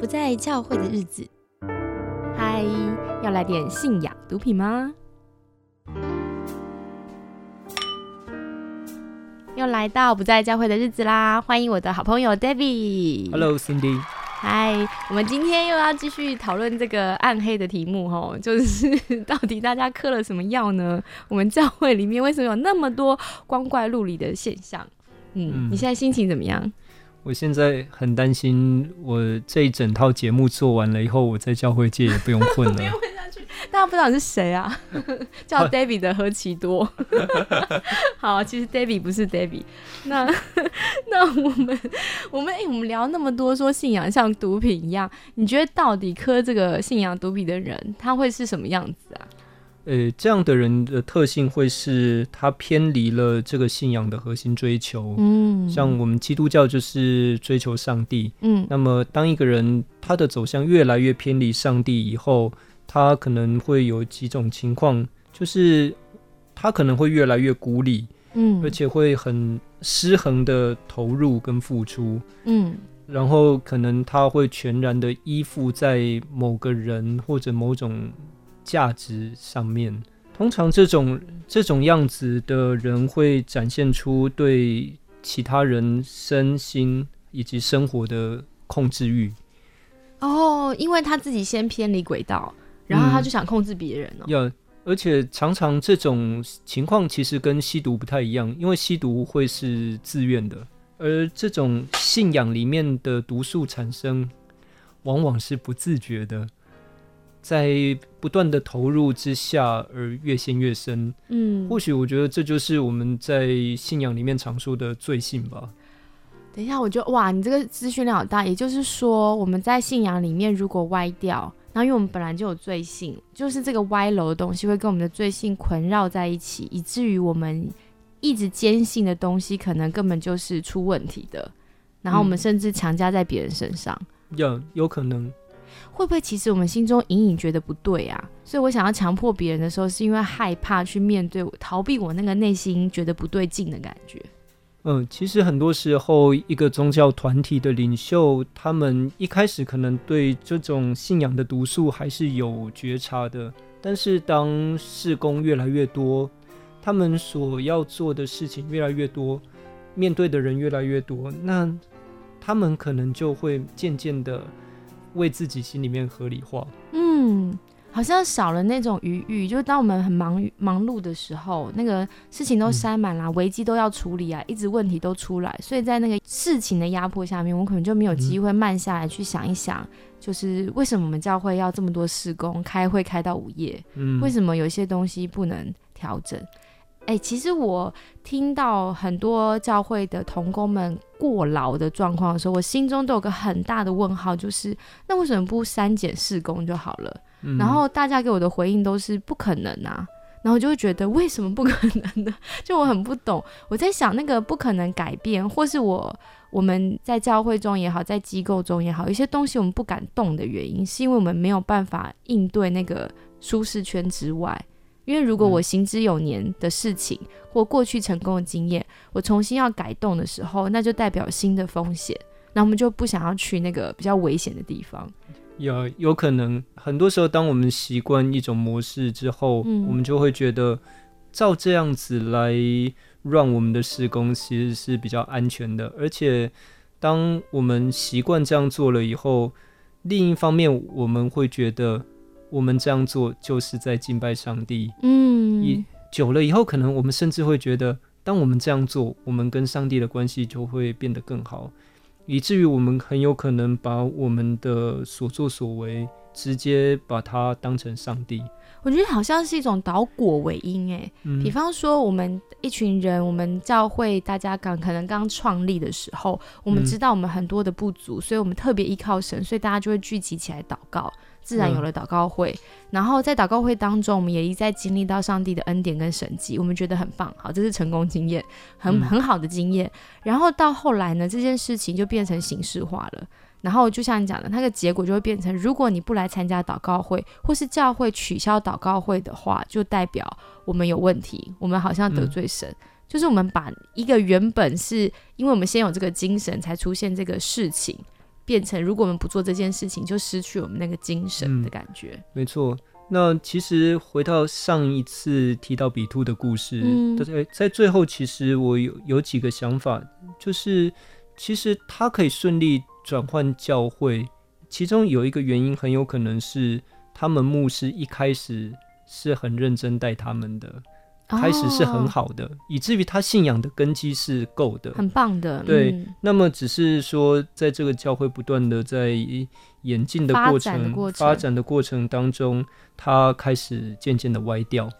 不在教会的日子，嗨，要来点信仰毒品吗？又来到不在教会的日子啦！欢迎我的好朋友 David。Hello，Cindy。嗨，我们今天又要继续讨论这个暗黑的题目吼，就是 到底大家嗑了什么药呢？我们教会里面为什么有那么多光怪陆离的现象？嗯，嗯你现在心情怎么样？我现在很担心，我这一整套节目做完了以后，我在教会界也不用混了。大家不知道你是谁啊？叫 David 的何其多。好，其实 David 不是 David。那那我们我们哎、我们聊那么多，说信仰像毒品一样，你觉得到底磕这个信仰毒品的人，他会是什么样子啊？呃，这样的人的特性会是他偏离了这个信仰的核心追求。嗯像我们基督教就是追求上帝。嗯那么，当一个人他的走向越来越偏离上帝以后，他可能会有几种情况，就是他可能会越来越孤立，嗯，而且会很失衡的投入跟付出。嗯然后可能他会全然的依附在某个人或者某种价值上面。通常这种这种样子的人会展现出对其他人身心以及生活的控制欲。哦，因为他自己先偏离轨道，然后他嗯就想控制别人哦。要而且常常这种情况其实跟吸毒不太一样，因为吸毒会是自愿的，而这种信仰里面的毒素产生，往往是不自觉的，在不断的投入之下而越陷越深。嗯，或许我觉得这就是我们在信仰里面常说的罪性吧。等一下，我觉得哇，你这个资讯量好大。也就是说，我们在信仰里面如果歪掉，然后因为我们本来就有罪性，就是这个歪楼的东西会跟我们的罪性捆绕在一起，以至于我们一直坚信的东西，可能根本就是出问题的。然后我们嗯甚至强加在别人身上，有有可能，会不会其实我们心中隐隐觉得不对啊？所以我想要强迫别人的时候，是因为害怕去面对，逃避我那个内心觉得不对劲的感觉。嗯，其实很多时候，一个宗教团体的领袖，他们一开始可能对这种信仰的毒素还是有觉察的，但是当事工越来越多，他们所要做的事情越来越多，面对的人越来越多，那他们可能就会渐渐的为自己心里面合理化。嗯，好像少了那种余裕，就是当我们很忙忙碌的时候，那个事情都塞满了，危机都要处理啊，一直问题都出来，所以在那个事情的压迫下面，我可能就没有机会慢下来去想一想，就是为什么我们教会要这么多施工，开会开到午夜，嗯，为什么有一些东西不能调整？哎、其实我听到很多教会的童工们过劳的状况的时候，我心中都有个很大的问号，就是那为什么不删减事工就好了？嗯然后大家给我的回应都是不可能啊，然后就会觉得为什么不可能呢？就我很不懂，我在想那个不可能改变，或是我我们在教会中也好，在机构中也好，有些东西我们不敢动的原因，是因为我们没有办法应对那个舒适圈之外。因为如果我行之有年的事情，或过去成功的经验，我重新要改动的时候，那就代表新的风险，那我们就不想要去那个比较危险的地方。有有可能，很多时候，当我们习惯一种模式之后，嗯我们就会觉得，照这样子来让我们的施工其实是比较安全的。而且，当我们习惯这样做了以后，另一方面，我们会觉得，我们这样做就是在敬拜上帝。嗯。一久了以后，可能我们甚至会觉得，当我们这样做，我们跟上帝的关系就会变得更好，以至于我们很有可能把我们的所作所为直接把它当成上帝。我觉得好像是一种导果为因，诶，嗯。比方说我们一群人，我们教会大家刚可能刚创立的时候，我们嗯。知道我们很多的不足，所以我们特别依靠神，所以大家就会聚集起来祷告，自然有了祷告会。然后在祷告会当中，我们也一再经历到上帝的恩典跟神迹，我们觉得很棒，好，这是成功经验，很嗯很好的经验。然后到后来呢，这件事情就变成形式化了。然后就像你讲的，那个结果就会变成，如果你不来参加祷告会，或是教会取消祷告会的话，就代表我们有问题，我们好像得罪神。就是我们把一个原本是因为我们先有这个精神才出现这个事情，变成如果我们不做这件事情，就失去我们那个精神的感觉。没错。那其实回到上一次提到比兔的故事，在在最后，其实我有有几个想法，就是其实他可以顺利转换教会，其中有一个原因很有可能是他们牧师一开始是很认真带他们的。开始是很好的，以至于他信仰的根基是够的，很棒的。对，那么只是说，在这个教会不断的在演进的过程、发展的过程当中，他开始渐渐的歪掉。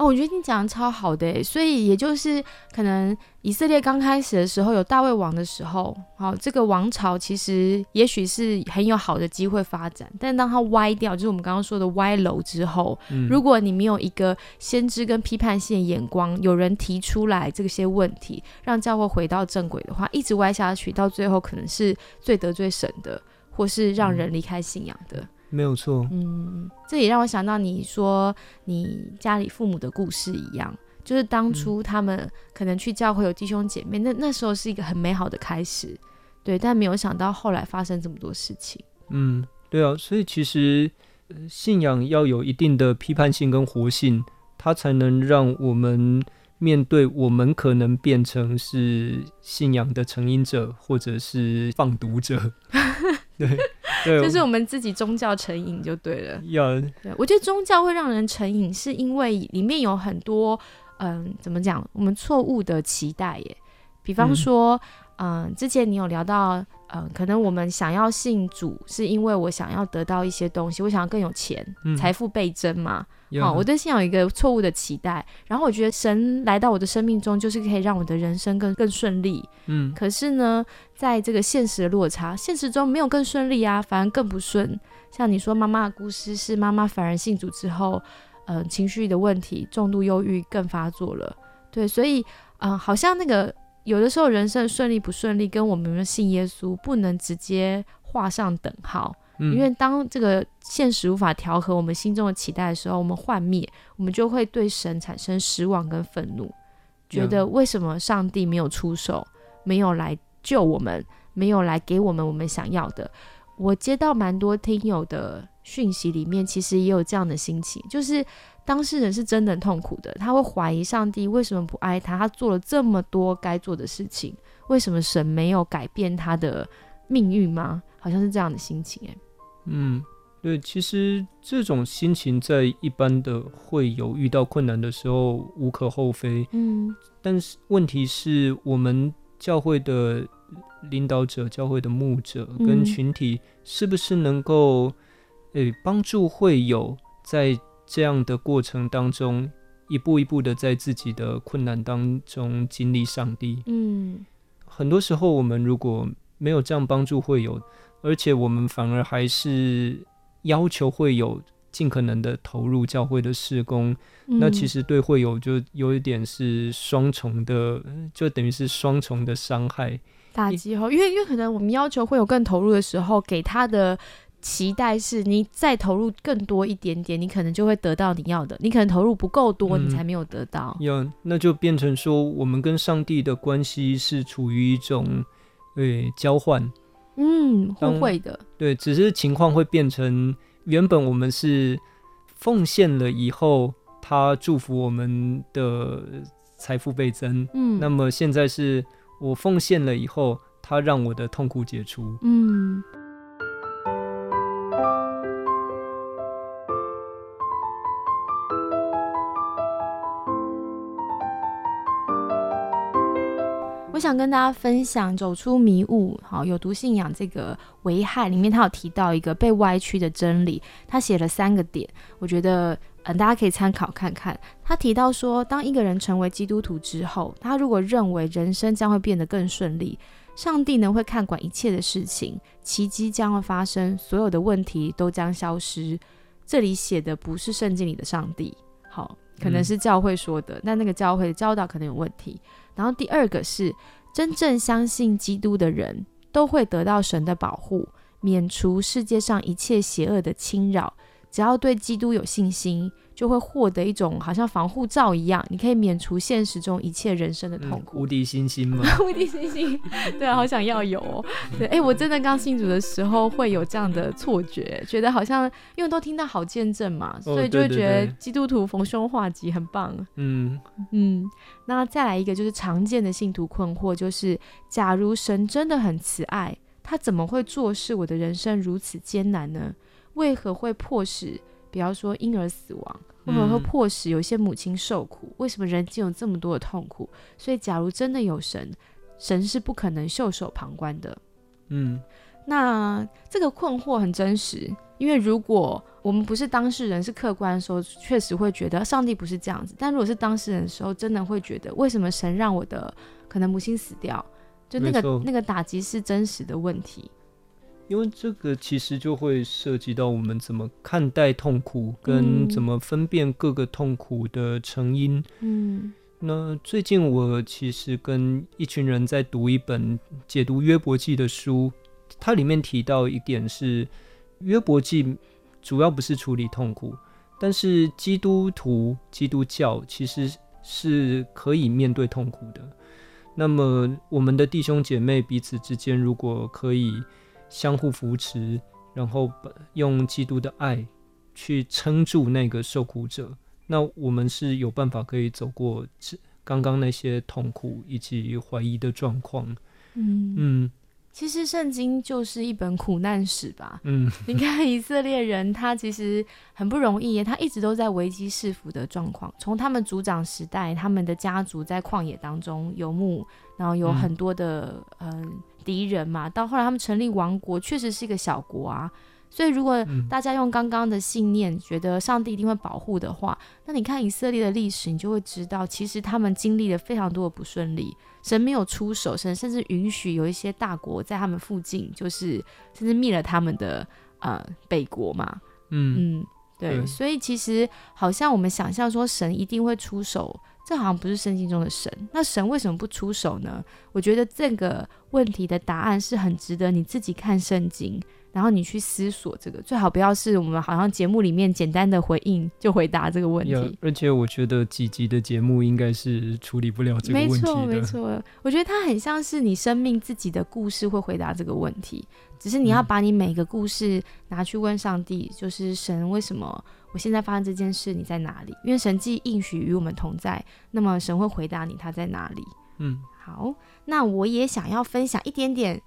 哦，我觉得你讲的超好的，所以也就是可能以色列刚开始的时候有大卫王的时候，好，这个王朝其实也许是很有好的机会发展，但当它歪掉，就是我们刚刚说的歪楼之后，如果你没有一个先知跟批判性的眼光，有人提出来这些问题，让教会回到正轨的话，一直歪下去，到最后可能是最得罪神的，或是让人离开信仰的。没有错，嗯，这也让我想到你说你家里父母的故事一样，就是当初他们可能去教会有弟兄姐妹，那那时候是一个很美好的开始，对，但没有想到后来发生这么多事情。嗯，对啊，所以其实信仰要有一定的批判性跟活性，它才能让我们面对我们可能变成是信仰的成瘾者，或者是放毒者。对。就是我们自己宗教成瘾就对了。有，对我觉得宗教会让人成瘾，是因为里面有很多，嗯，怎么讲？我们错误的期待耶。比方说，嗯，之前你有聊到。嗯，可能我们想要信主，是因为我想要得到一些东西，我想要更有钱，财富倍增嘛。好，我对信仰有一个错误的期待，然后我觉得神来到我的生命中，就是可以让我的人生更更顺利。嗯，可是呢，在这个现实的落差，现实中没有更顺利啊，反而更不顺。像你说妈妈的故事，是妈妈反而信主之后，嗯，情绪的问题，重度忧郁更发作了。对，所以，嗯，好像那个。有的时候，人生顺利不顺利，跟我们信耶稣不能直接画上等号。因为当这个现实无法调和我们心中的期待的时候，我们幻灭，我们就会对神产生失望跟愤怒，觉得为什么上帝没有出手，没有来救我们，没有来给我们我们想要的。我接到蛮多听友的讯息，里面其实也有这样的心情，就是。当事人是真的痛苦的，他会怀疑上帝为什么不爱他？他做了这么多该做的事情，为什么神没有改变他的命运吗？好像是这样的心情，哎，嗯，对，其实这种心情在一般的会有遇到困难的时候无可厚非，嗯，但是问题是我们教会的领导者、教会的牧者跟群体是不是能够诶帮助会友在。这样的过程当中，一步一步的在自己的困难当中经历上帝。嗯，很多时候我们如果没有这样帮助会友，而且我们反而还是要求会有尽可能的投入教会的事工，那其实对会友就有一点是双重的，就等于是双重的伤害打击哈。因为因为可能我们要求会有更投入的时候，给他的。期待是你再投入更多一点点，你可能就会得到你要的。你可能投入不够多，你才没有得到。有，那就变成说，我们跟上帝的关系是处于一种对交换，嗯，互惠的。对，只是情况会变成，原本我们是奉献了以后，他祝福我们的财富倍增。嗯，那么现在是我奉献了以后，他让我的痛苦解除。嗯。想跟大家分享走出迷雾，好有毒信仰这个危害里面，他有提到一个被歪曲的真理，他写了三个点，我觉得嗯大家可以参考看看。他提到说，当一个人成为基督徒之后，他如果认为人生将会变得更顺利，上帝呢会看管一切的事情，奇迹将会发生，所有的问题都将消失。这里写的不是圣经里的上帝，好，可能是教会说的，那那个教会的教导可能有问题。然后第二个是，真正相信基督的人都会得到神的保护，免除世界上一切邪恶的侵扰。只要对基督有信心，就会获得一种好像防护罩一样，你可以免除现实中一切人生的痛苦。无敌星星吗，无敌星星，对啊，好想要有哦。对，哎，我真的刚信主的时候会有这样的错觉，觉得好像因为都听到好见证嘛，所以就会觉得基督徒逢凶化吉很棒。嗯嗯，那再来一个就是常见的信徒困惑，就是假如神真的很慈爱，他怎么会做事我的人生如此艰难呢？为何会迫使？比方说婴儿死亡，为什么会迫使有些母亲受苦？为什么人间有这么多的痛苦？所以，假如真的有神，神是不可能袖手旁观的。嗯，那这个困惑很真实，因为如果我们不是当事人，是客观的时候，确实会觉得上帝不是这样子。但如果是当事人的时候，真的会觉得，为什么神让我的可能母亲死掉？就那个那个打击是真实的问题。因为这个其实就会涉及到我们怎么看待痛苦，跟怎么分辨各个痛苦的成因。嗯，那最近我其实跟一群人在读一本解读约伯记的书，它里面提到一点是，约伯记主要不是处理痛苦，但是基督徒、基督教其实是可以面对痛苦的。那么我们的弟兄姐妹彼此之间，如果可以。相互扶持，然后用基督的爱去撑住那个受苦者，那我们是有办法可以走过这刚刚那些痛苦以及怀疑的状况。嗯嗯，其实圣经就是一本苦难史吧。嗯，你看以色列人，他其实很不容易，他一直都在危机四伏的状况。从他们族长时代，他们的家族在旷野当中游牧，然后有很多的嗯。敌人嘛，到后来他们成立王国，确实是一个小国啊。所以如果大家用刚刚的信念，觉得上帝一定会保护的话，那你看以色列的历史，你就会知道，其实他们经历了非常多的不顺利。神没有出手，神甚至允许有一些大国在他们附近，就是甚至灭了他们的呃北国嘛。嗯嗯，对。所以其实好像我们想象说神一定会出手。这好像不是圣经中的神，那神为什么不出手呢？我觉得这个问题的答案是很值得你自己看圣经。然后你去思索这个，最好不要是我们好像节目里面简单的回应就回答这个问题。而且我觉得几集的节目应该是处理不了这个问题没错，没错。我觉得它很像是你生命自己的故事会回答这个问题，只是你要把你每个故事拿去问上帝，就是神为什么我现在发生这件事，你在哪里？因为神既应许与我们同在，那么神会回答你他在哪里。嗯，好，那我也想要分享一点点。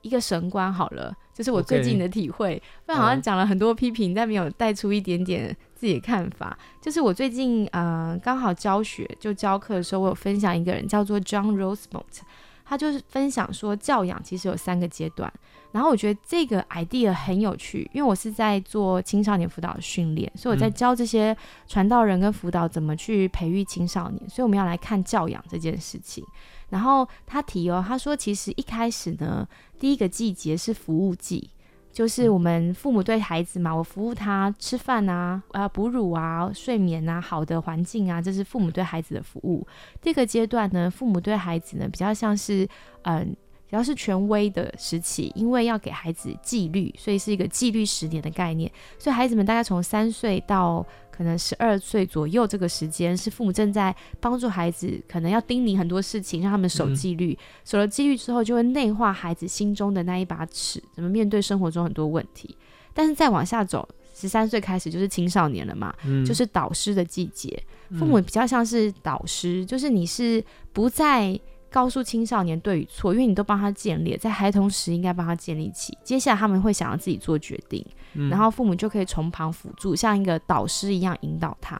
一个神观好了，就是我最近的体会。不然好像讲了很多批评，但没有带出一点点自己的看法。就是我最近呃刚好教学就教课的时候，我有分享一个人叫做 John Rosemont，他就是分享说教养其实有三个阶段。然后我觉得这个 idea 很有趣，因为我是在做青少年辅导的训练，所以我在教这些传道人跟辅导怎么去培育青少年。所以我们要来看教养这件事情。然后他提哦，他说其实一开始呢，第一个季节是服务季，就是我们父母对孩子嘛，我服务他吃饭啊，啊哺乳啊，睡眠啊，好的环境啊，这是父母对孩子的服务。第二个阶段呢，父母对孩子呢比较像是嗯。只要是权威的时期，因为要给孩子纪律，所以是一个纪律十年的概念。所以孩子们大概从三岁到可能十二岁左右这个时间，是父母正在帮助孩子，可能要叮咛很多事情，让他们守纪律。守了纪律之后，就会内化孩子心中的那一把尺，怎么面对生活中很多问题。但是再往下走，十三岁开始就是青少年了嘛，就是导师的季节。父母比较像是导师，就是你是不再。告诉青少年对与错，因为你都帮他建立，在孩童时应该帮他建立起。接下来他们会想要自己做决定，然后父母就可以从旁辅助，像一个导师一样引导他。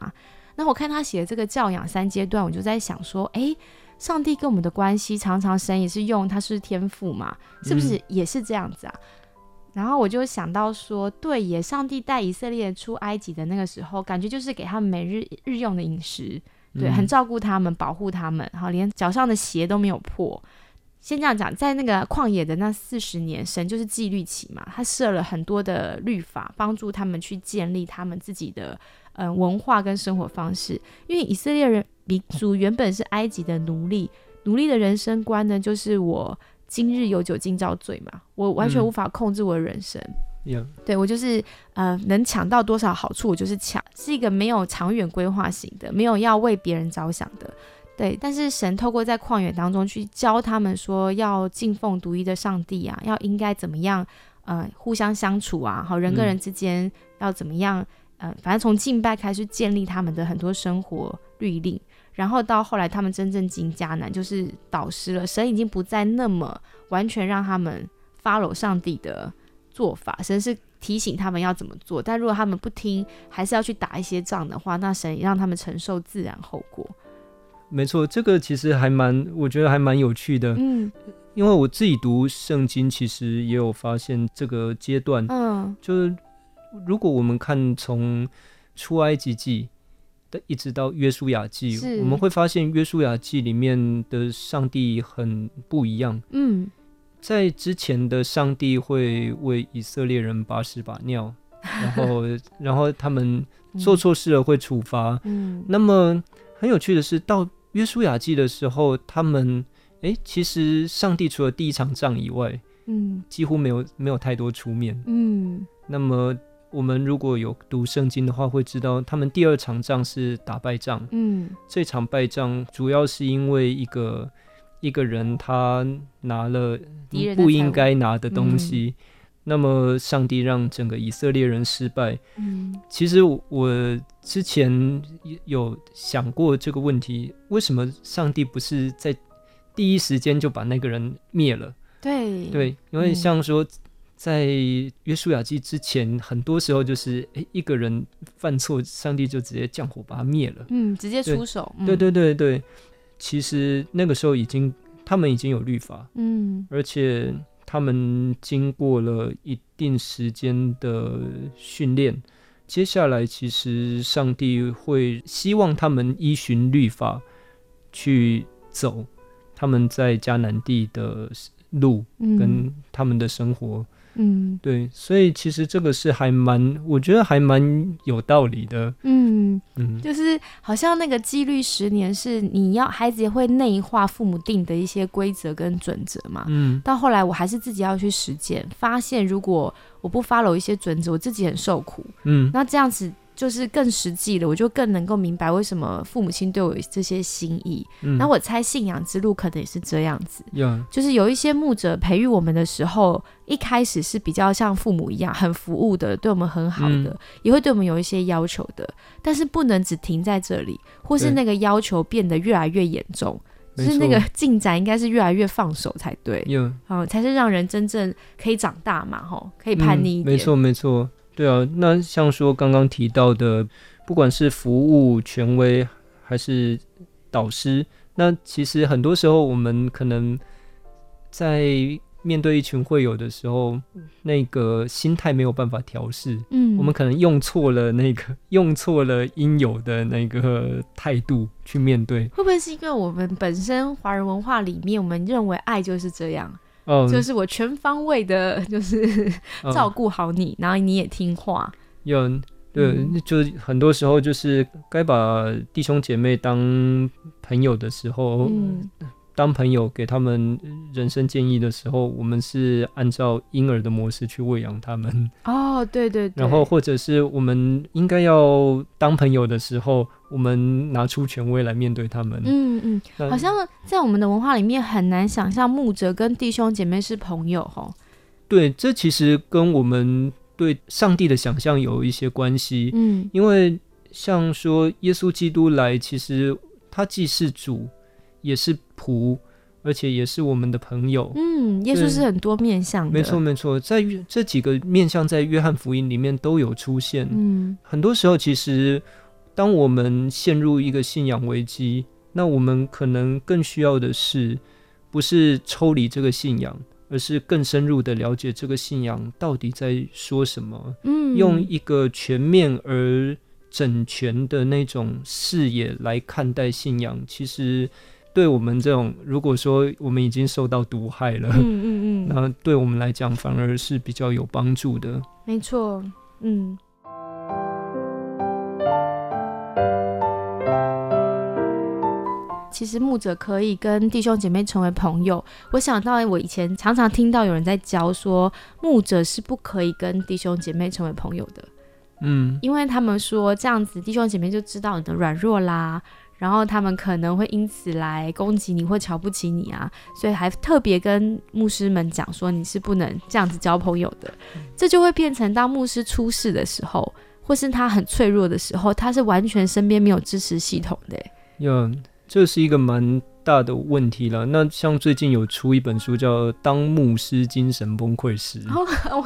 那我看他写的这个教养三阶段，我就在想说，诶，上帝跟我们的关系，常常神也是用他是天赋嘛，是不是也是这样子啊？然后我就想到说，对，耶上帝带以色列出埃及的那个时候，感觉就是给他们每日日用的饮食。对，很照顾他们，保护他们，好，连脚上的鞋都没有破。先这样讲，在那个旷野的那四十年，神就是纪律期嘛，他设了很多的律法，帮助他们去建立他们自己的嗯文化跟生活方式。因为以色列人民族原本是埃及的奴隶，奴隶的人生观呢，就是我今日有酒今朝醉嘛，我完全无法控制我的人生。Yeah，对我就是呃，能抢到多少好处，我就是抢，是一个没有长远规划型的，没有要为别人着想的。对，但是神透过在旷野当中去教他们说，要敬奉独一的上帝啊，要应该怎么样，呃，互相相处啊，好人跟人之间要怎么样，呃，反正从敬拜开始建立他们的很多生活律令，然后到后来他们真正进迦南，就是导师了，神已经不再那么完全让他们 follow 上帝的做法，神是提醒他们要怎么做，但如果他们不听，还是要去打一些仗的话，那神也让他们承受自然后果。没错，这个其实还蛮，我觉得还蛮有趣的。嗯因为我自己读圣经，其实也有发现这个阶段，嗯就是如果我们看从出埃及记的一直到约书亚记，我们会发现约书亚记里面的上帝很不一样。嗯在之前的上帝会为以色列人把屎把尿，然后然后他们做错事了会处罚。嗯那么很有趣的是，到约书亚记的时候，他们诶，其实上帝除了第一场仗以外，嗯几乎没有没有太多出面。嗯那么我们如果有读圣经的话，会知道他们第二场仗是打败仗。嗯这场败仗主要是因为一个一个人他拿了不应该拿的东西，那么上帝让整个以色列人失败。嗯其实我我之前有想过这个问题，为什么上帝不是在第一时间就把那个人灭了？对对，因为嗯像说。在约书亚记之前，很多时候就是诶一个人犯错，上帝就直接降火把他灭了。嗯直接出手，嗯对对对对，其实那个时候已经他们已经有律法，嗯而且他们经过了一定时间的训练，接下来其实上帝会希望他们依循律法去走他们在迦南地的路嗯跟他们的生活。嗯对，所以其实这个是还蛮，我觉得还蛮有道理的。嗯，嗯，就是好像那个纪律十年是你要孩子也会内化父母定的一些规则跟准则嘛，嗯，到后来我还是自己要去实践，发现如果我不 follow 一些准则，我自己很受苦。嗯，那这样子就是更实际了，我就更能够明白为什么父母亲对我有这些心意。嗯，那我猜信仰之路可能也是这样子，呀，就是有一些牧者培育我们的时候，一开始是比较像父母一样，很服务的，对我们很好的，嗯。也会对我们有一些要求的，但是不能只停在这里，或是那个要求变得越来越严重。就没是那个进展应该是越来越放手才对，呀，嗯，才是让人真正可以长大嘛，吼，可以叛逆一点。嗯没错，没错，对啊。那像说刚刚提到的，不管是服务权威还是导师，那其实很多时候我们可能在面对一群会友的时候，那个心态没有办法调试，嗯，我们可能用错了那个用错了应有的那个态度去面对。会不会是因为我们本身华人文化里面，我们认为爱就是这样，嗯，就是我全方位的，就是嗯。照顾好你，然后你也听话。有对，嗯。就是很多时候就是该把弟兄姐妹当朋友的时候，嗯当朋友给他们人生建议的时候，我们是按照婴儿的模式去喂养他们，哦，对对对，然后或者是我们应该要当朋友的时候，我们拿出权威来面对他们。嗯嗯，好像在我们的文化里面很难想象牧者跟弟兄姐妹是朋友哦。对，这其实跟我们对上帝的想象有一些关系。嗯因为像说耶稣基督来，其实他既是主，也是仆，而且也是我们的朋友。嗯，耶稣是很多面向的，没错，没错，在约这几个面向在约翰福音里面都有出现。嗯很多时候，其实当我们陷入一个信仰危机，那我们可能更需要的是，不是抽离这个信仰，而是更深入的了解这个信仰到底在说什么。嗯，用一个全面而整全的那种视野来看待信仰，其实对我们这种如果说我们已经受到毒害了，嗯嗯嗯，那对我们来讲反而是比较有帮助的。没错，嗯。其实牧者可以跟弟兄姐妹成为朋友。我想到我以前常常听到有人在教说，牧者是不可以跟弟兄姐妹成为朋友的。嗯，因为他们说这样子弟兄姐妹就知道你的软弱啦，然后他们可能会因此来攻击你或瞧不起你啊，所以还特别跟牧师们讲说你是不能这样子交朋友的。这就会变成当牧师出事的时候，或是他很脆弱的时候，他是完全身边没有支持系统的。呀，这是一个蛮大的问题了。那像最近有出一本书叫《当牧师精神崩溃时》，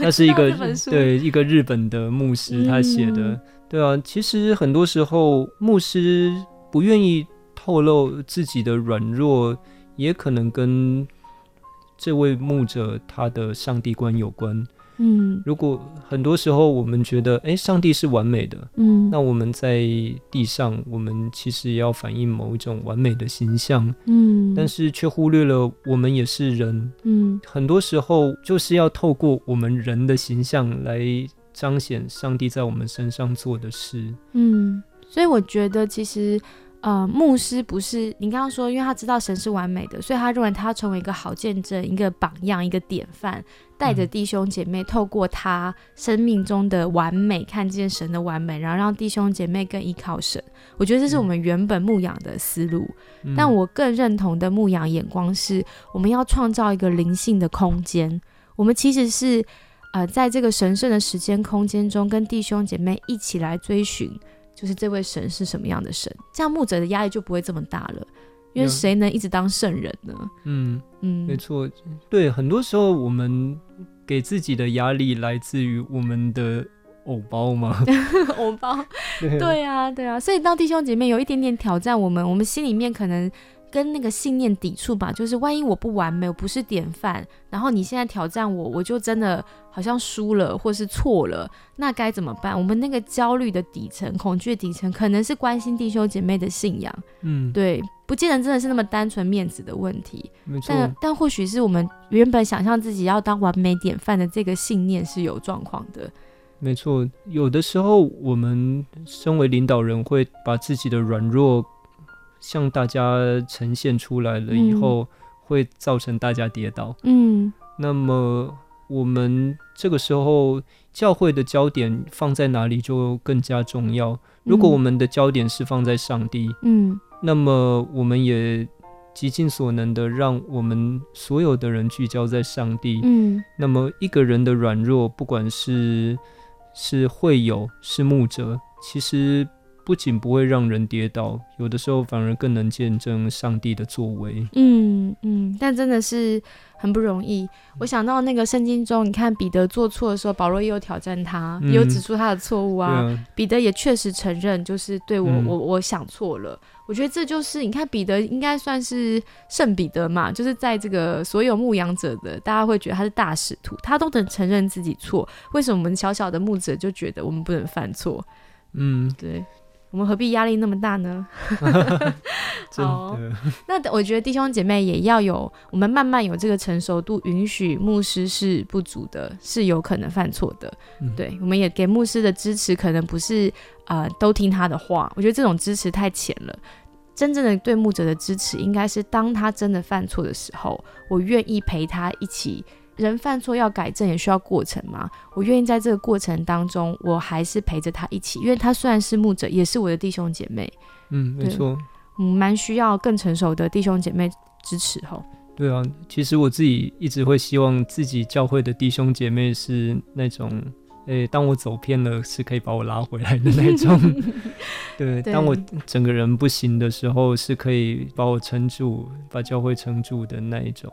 那是一个对一个日本的牧师他写的。对啊，其实很多时候牧师不愿意透露自己的软弱，也可能跟这位牧者他的上帝观有关。嗯，如果很多时候我们觉得，哎，上帝是完美的，嗯，那我们在地上，我们其实也要反映某一种完美的形象，嗯，但是却忽略了我们也是人，嗯，很多时候就是要透过我们人的形象来彰显上帝在我们身上做的事，嗯，所以我觉得其实。呃，牧师不是你刚刚说，因为他知道神是完美的，所以他认为他要成为一个好见证、一个榜样、一个典范，带着弟兄姐妹透过他生命中的完美，看见神的完美，然后让弟兄姐妹更依靠神。我觉得这是我们原本牧养的思路，但我更认同的牧养眼光是，我们要创造一个灵性的空间。我们其实是呃，在这个神圣的时间空间中，跟弟兄姐妹一起来追寻。就是这位神是什么样的神，这样牧者的压力就不会这么大了，因为谁能一直当圣人呢？嗯嗯，没错，对，很多时候我们给自己的压力来自于我们的偶包吗？偶包，对啊，对啊，所以当弟兄姐妹有一点点挑战我们，我们心里面可能。跟那个信念抵触吧，就是万一我不完美，我不是典范，然后你现在挑战我，我就真的好像输了或是错了，那该怎么办？我们那个焦虑的底层、恐惧的底层，可能是关心弟兄姐妹的信仰，嗯，对，不见得真的是那么单纯面子的问题。但但或许是我们原本想象自己要当完美典范的这个信念是有状况的，没错。有的时候我们身为领导人，会把自己的软弱。向大家呈现出来了以后，会造成大家跌倒。嗯，那么我们这个时候教会的焦点放在哪里就更加重要。如果我们的焦点是放在上帝，嗯，那么我们也极尽所能的让我们所有的人聚焦在上帝。嗯，那么一个人的软弱，不管是是会友是牧者，其实。不仅不会让人跌倒，有的时候反而更能见证上帝的作为。嗯嗯，但真的是很不容易。我想到那个圣经中，你看彼得做错的时候，保罗也有挑战他，也有指出他的错误啊。彼得也确实承认，就是对我我我想错了。我觉得这就是你看彼得应该算是圣彼得嘛，就是在这个所有牧羊者的，大家会觉得他是大使徒，他都能承认自己错。为什么我们小小的牧者就觉得我们不能犯错？嗯，对。我们何必压力那么大呢？好，那我觉得弟兄姐妹也要有，我们慢慢有这个成熟度，允许牧师是不足的，是有可能犯错的。对，我们也给牧师的支持，可能不是啊都听他的话。我觉得这种支持太浅了。真正的对牧者的支持，应该是当他真的犯错的时候，我愿意陪他一起。人犯错要改正也需要过程嘛？我愿意在这个过程当中，我还是陪着他一起，因为他虽然是牧者，也是我的弟兄姐妹。嗯，没错，嗯，蛮需要更成熟的弟兄姐妹支持吼。对啊，其实我自己一直会希望自己教会的弟兄姐妹是那种，诶，当我走偏了，是可以把我拉回来的那种。对，当我整个人不行的时候，是可以把我撑住，把教会撑住的那一种。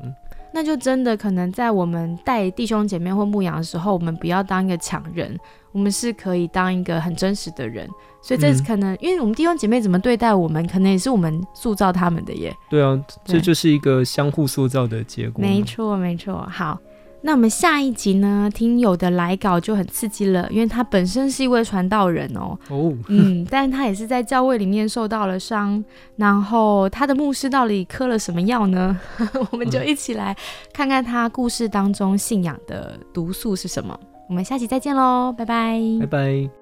那就真的可能在我们带弟兄姐妹或牧羊的时候，我们不要当一个强人，我们是可以当一个很真实的人。所以这是可能，因为我们弟兄姐妹怎么对待我们，可能也是我们塑造他们的耶。对啊，这就是一个相互塑造的结果。没错，没错。好。那我们下一集呢？听友的来稿就很刺激了，因为他本身是一位传道人哦。哦，嗯，但他也是在教会里面受到了伤，然后他的牧师到底磕了什么药呢？我们就一起来看看他故事当中信仰的毒素是什么。我们下期再见喽，拜拜，拜拜。